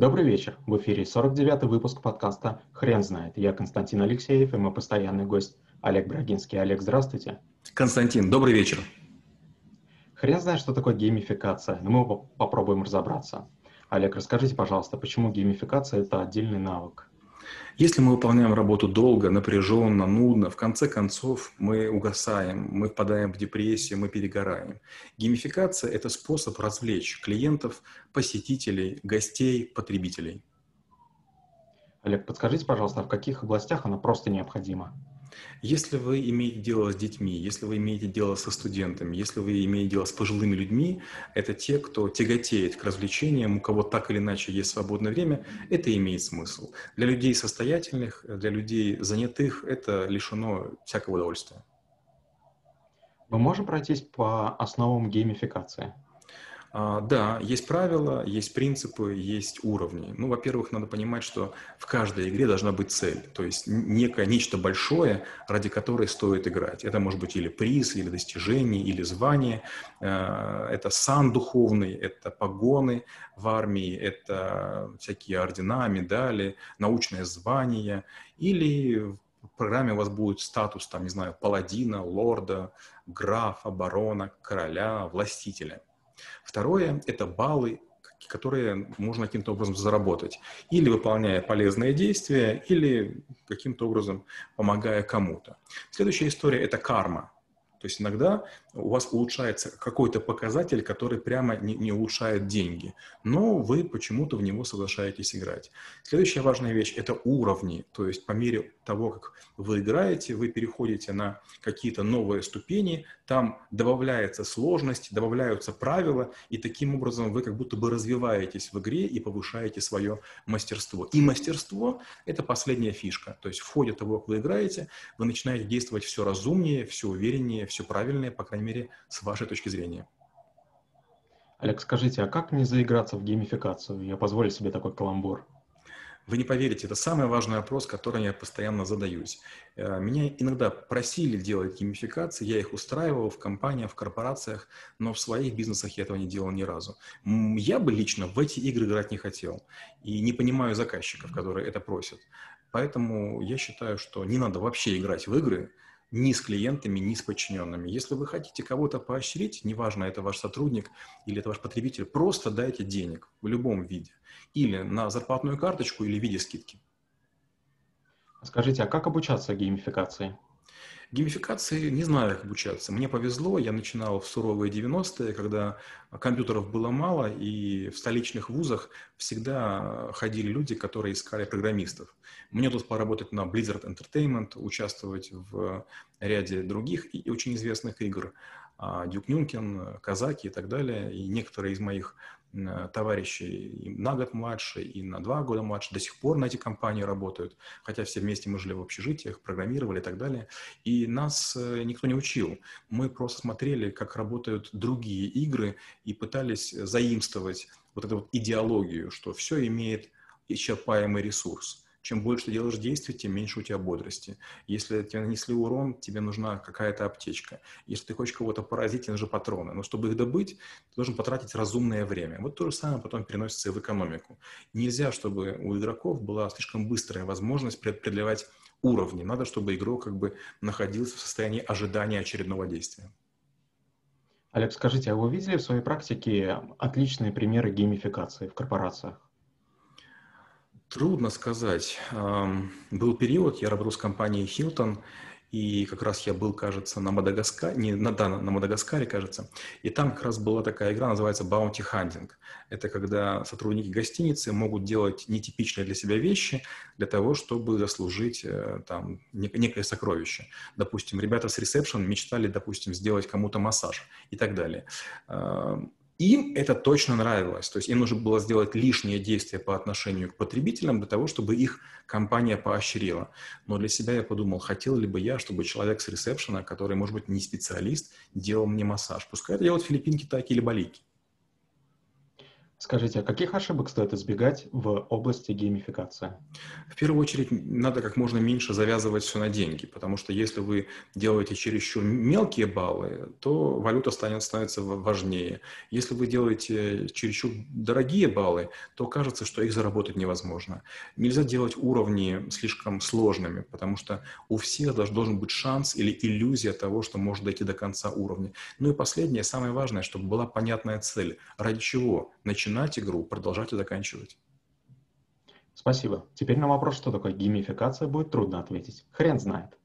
Добрый вечер. В эфире 49-й выпуск подкаста «Хрен знает». Я Константин Алексеев и мой постоянный гость Олег Брагинский. Олег, здравствуйте. Константин, добрый вечер. Хрен знает, что такое геймификация, но мы попробуем разобраться. Олег, расскажите, пожалуйста, почему геймификация – это отдельный навык? Если мы выполняем работу долго, напряженно, нудно, в конце концов мы угасаем, мы впадаем в депрессию, мы перегораем. Геймификация – это способ развлечь клиентов, посетителей, гостей, потребителей. Олег, подскажите, пожалуйста, в каких областях она просто необходима? Если вы имеете дело с детьми, если вы имеете дело со студентами, если вы имеете дело с пожилыми людьми, это те, кто тяготеет к развлечениям, у кого так или иначе есть свободное время, это имеет смысл. Для людей состоятельных, для людей занятых это лишено всякого удовольствия. Мы можем пройтись по основам геймификации? А, да, есть правила, есть принципы, есть уровни. Ну, во-первых, надо понимать, что в каждой игре должна быть цель, то есть некое нечто большое, ради которой стоит играть. Это может быть или приз, или достижение, или звание. Э, это сан духовный, это погоны в армии, это всякие ордена, медали, научное звание. Или в программе у вас будет статус, там, не знаю, паладина, лорда, графа, барона, короля, властителя – Второе – это баллы, которые можно каким-то образом заработать. Или выполняя полезные действия, или каким-то образом помогая кому-то. Следующая история – это карма. То есть иногда у вас улучшается какой-то показатель, который прямо не, не улучшает деньги, но вы почему-то в него соглашаетесь играть. Следующая важная вещь – это уровни. То есть по мере того, как вы играете, вы переходите на какие-то новые ступени, там добавляется сложность, добавляются правила, и таким образом вы как будто бы развиваетесь в игре и повышаете свое мастерство. И мастерство – это последняя фишка. То есть в ходе того, как вы играете, вы начинаете действовать все разумнее, все увереннее, все правильнее, по крайней мере, с вашей точки зрения. Олег, скажите, а как не заиграться в геймификацию? Я позволю себе такой каламбур. Вы не поверите, это самый важный вопрос, который я постоянно задаюсь. Э, меня иногда просили делать геймификации, я их устраивал в компаниях, в корпорациях, но в своих бизнесах я этого не делал ни разу. Я бы лично в эти игры играть не хотел и не понимаю заказчиков, которые это просят. Поэтому я считаю, что не надо вообще играть в игры, ни с клиентами, ни с подчиненными. Если вы хотите кого-то поощрить, неважно, это ваш сотрудник или это ваш потребитель, просто дайте денег в любом виде. Или на зарплатную карточку, или в виде скидки. Скажите, а как обучаться геймификации? Геймификации не знаю, как обучаться. Мне повезло, я начинал в суровые 90-е, когда компьютеров было мало, и в столичных вузах всегда ходили люди, которые искали программистов. Мне удалось поработать на Blizzard Entertainment, участвовать в ряде других и очень известных игр. Дюк Нюнкен, Казаки и так далее. И некоторые из моих Э, товарищи и на год младше, и на два года младше до сих пор на эти компании работают, хотя все вместе мы жили в общежитиях, программировали и так далее. И нас э, никто не учил. Мы просто смотрели, как работают другие игры и пытались заимствовать вот эту вот идеологию, что все имеет исчерпаемый ресурс. Чем больше ты делаешь действий, тем меньше у тебя бодрости. Если тебе нанесли урон, тебе нужна какая-то аптечка. Если ты хочешь кого-то поразить, тебе нужны патроны. Но чтобы их добыть, ты должен потратить разумное время. Вот то же самое потом переносится и в экономику. Нельзя, чтобы у игроков была слишком быстрая возможность преодолевать уровни. Надо, чтобы игрок как бы находился в состоянии ожидания очередного действия. Олег, скажите, а вы видели в своей практике отличные примеры геймификации в корпорациях? Трудно сказать. Был период, я работал с компанией Hilton, и как раз я был, кажется, на Мадагаскаре, не, на, да, на Мадагаскаре, кажется, и там как раз была такая игра, называется Bounty Hunting. Это когда сотрудники гостиницы могут делать нетипичные для себя вещи для того, чтобы заслужить э, там некое сокровище. Допустим, ребята с ресепшн мечтали, допустим, сделать кому-то массаж и так далее им это точно нравилось. То есть им нужно было сделать лишнее действие по отношению к потребителям для того, чтобы их компания поощрила. Но для себя я подумал, хотел ли бы я, чтобы человек с ресепшена, который, может быть, не специалист, делал мне массаж. Пускай это делают филиппинки, так или балики. Скажите, а каких ошибок стоит избегать в области геймификации? В первую очередь, надо как можно меньше завязывать все на деньги, потому что если вы делаете чересчур мелкие баллы, то валюта станет, становится важнее. Если вы делаете чересчур дорогие баллы, то кажется, что их заработать невозможно. Нельзя делать уровни слишком сложными, потому что у всех должен быть шанс или иллюзия того, что может дойти до конца уровня. Ну и последнее, самое важное, чтобы была понятная цель. Ради чего начинать начинать игру, продолжать и заканчивать. Спасибо. Теперь на вопрос, что такое геймификация, будет трудно ответить. Хрен знает.